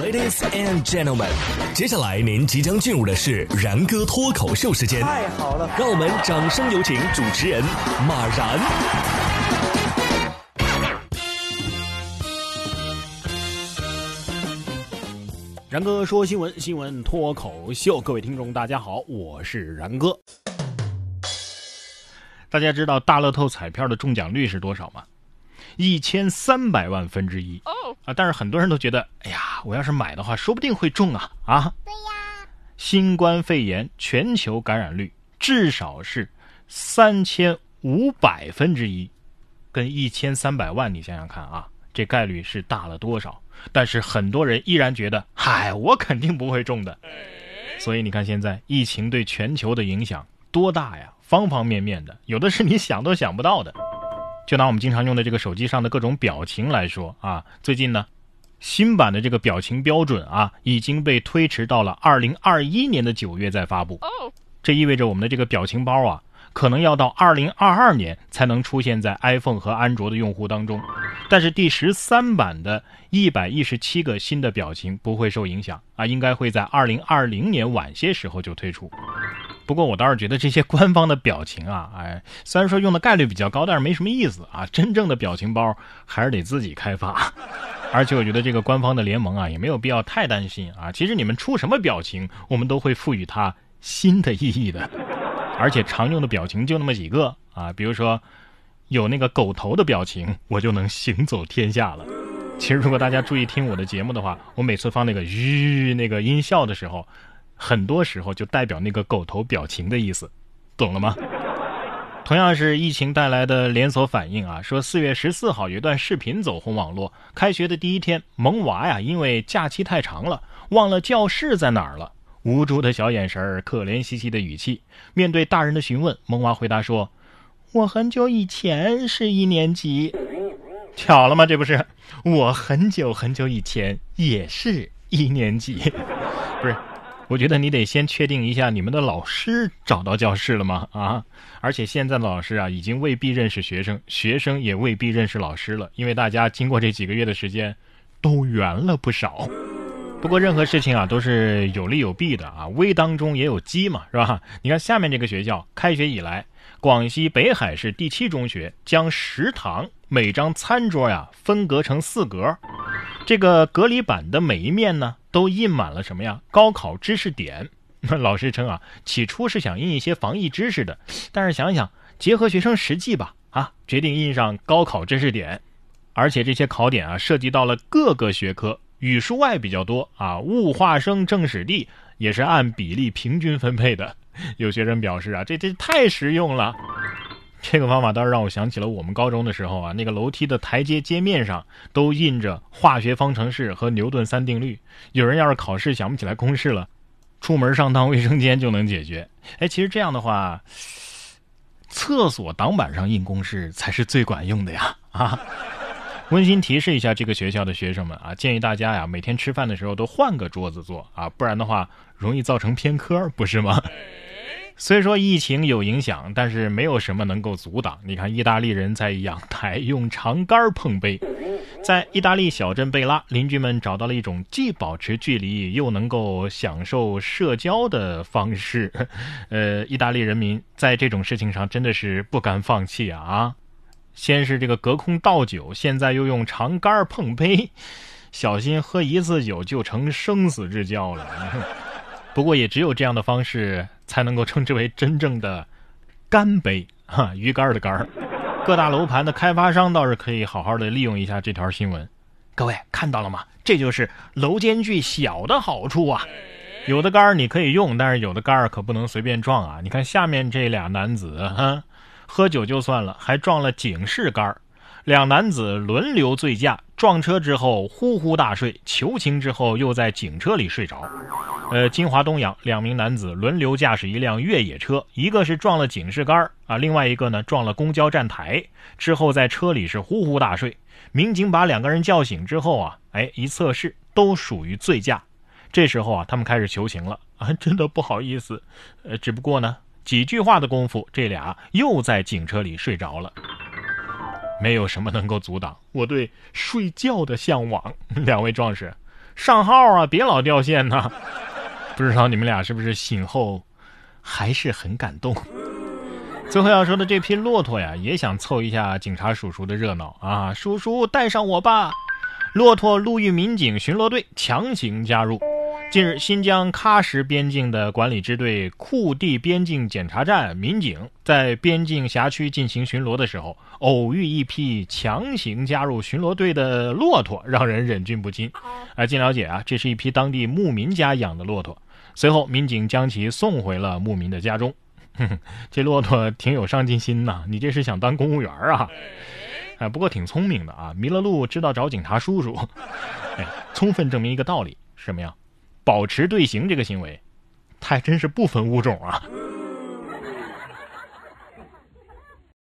Ladies and gentlemen，接下来您即将进入的是然哥脱口秀时间。太好了，让我们掌声有请主持人马然。然哥说新闻，新闻脱口秀，各位听众大家好，我是然哥。大家知道大乐透彩票的中奖率是多少吗？一千三百万分之一啊！但是很多人都觉得，哎呀，我要是买的话，说不定会中啊啊！对呀，新冠肺炎全球感染率至少是三千五百分之一，跟一千三百万，你想想看啊，这概率是大了多少？但是很多人依然觉得，嗨，我肯定不会中的。所以你看，现在疫情对全球的影响多大呀？方方面面的，有的是你想都想不到的。就拿我们经常用的这个手机上的各种表情来说啊，最近呢，新版的这个表情标准啊，已经被推迟到了二零二一年的九月再发布。这意味着我们的这个表情包啊。可能要到二零二二年才能出现在 iPhone 和安卓的用户当中，但是第十三版的一百一十七个新的表情不会受影响啊，应该会在二零二零年晚些时候就推出。不过我倒是觉得这些官方的表情啊，哎，虽然说用的概率比较高，但是没什么意思啊。真正的表情包还是得自己开发，而且我觉得这个官方的联盟啊，也没有必要太担心啊。其实你们出什么表情，我们都会赋予它新的意义的。而且常用的表情就那么几个啊，比如说有那个狗头的表情，我就能行走天下了。其实如果大家注意听我的节目的话，我每次放那个吁那个音效的时候，很多时候就代表那个狗头表情的意思，懂了吗？同样是疫情带来的连锁反应啊，说四月十四号有一段视频走红网络，开学的第一天，萌娃呀因为假期太长了，忘了教室在哪儿了。无助的小眼神儿，可怜兮兮的语气，面对大人的询问，萌娃回答说：“我很久以前是一年级。”巧了吗？这不是我很久很久以前也是一年级。不是，我觉得你得先确定一下你们的老师找到教室了吗？啊！而且现在的老师啊，已经未必认识学生，学生也未必认识老师了，因为大家经过这几个月的时间，都圆了不少。不过任何事情啊都是有利有弊的啊，危当中也有机嘛，是吧？你看下面这个学校，开学以来，广西北海市第七中学将食堂每张餐桌呀分隔成四格，这个隔离板的每一面呢都印满了什么呀？高考知识点。老师称啊，起初是想印一些防疫知识的，但是想想结合学生实际吧，啊，决定印上高考知识点，而且这些考点啊涉及到了各个学科。语数外比较多啊，物化生政史地也是按比例平均分配的。有学生表示啊，这这太实用了。这个方法倒是让我想起了我们高中的时候啊，那个楼梯的台阶阶面上都印着化学方程式和牛顿三定律。有人要是考试想不起来公式了，出门上趟卫生间就能解决。哎，其实这样的话，厕所挡板上印公式才是最管用的呀！啊。温馨提示一下这个学校的学生们啊，建议大家呀每天吃饭的时候都换个桌子坐啊，不然的话容易造成偏科，不是吗？虽说疫情有影响，但是没有什么能够阻挡。你看，意大利人在阳台用长杆碰杯，在意大利小镇贝拉，邻居们找到了一种既保持距离又能够享受社交的方式。呃，意大利人民在这种事情上真的是不甘放弃啊啊！先是这个隔空倒酒，现在又用长杆碰杯，小心喝一次酒就成生死之交了。不过也只有这样的方式才能够称之为真正的干杯哈，鱼竿的竿。各大楼盘的开发商倒是可以好好的利用一下这条新闻。各位看到了吗？这就是楼间距小的好处啊。有的杆儿你可以用，但是有的杆儿可不能随便撞啊。你看下面这俩男子哈。喝酒就算了，还撞了警示杆两男子轮流醉驾，撞车之后呼呼大睡，求情之后又在警车里睡着。呃，金华东阳两名男子轮流驾驶一辆越野车，一个是撞了警示杆啊，另外一个呢撞了公交站台，之后在车里是呼呼大睡。民警把两个人叫醒之后啊，哎，一测试都属于醉驾。这时候啊，他们开始求情了啊，真的不好意思，呃，只不过呢。几句话的功夫，这俩又在警车里睡着了。没有什么能够阻挡我对睡觉的向往。两位壮士，上号啊，别老掉线呐。不知道你们俩是不是醒后还是很感动？最后要说的这批骆驼呀，也想凑一下警察叔叔的热闹啊！叔叔带上我吧！骆驼路遇民警巡逻队强行加入。近日，新疆喀什边境的管理支队库地边境检查站民警在边境辖区进行巡逻的时候，偶遇一批强行加入巡逻队的骆驼，让人忍俊不禁。啊，据了解啊，这是一批当地牧民家养的骆驼。随后，民警将其送回了牧民的家中。这骆驼挺有上进心呐，你这是想当公务员啊？哎，不过挺聪明的啊，迷了路知道找警察叔叔，哎，充分证明一个道理，什么呀？保持队形这个行为，它还真是不分物种啊。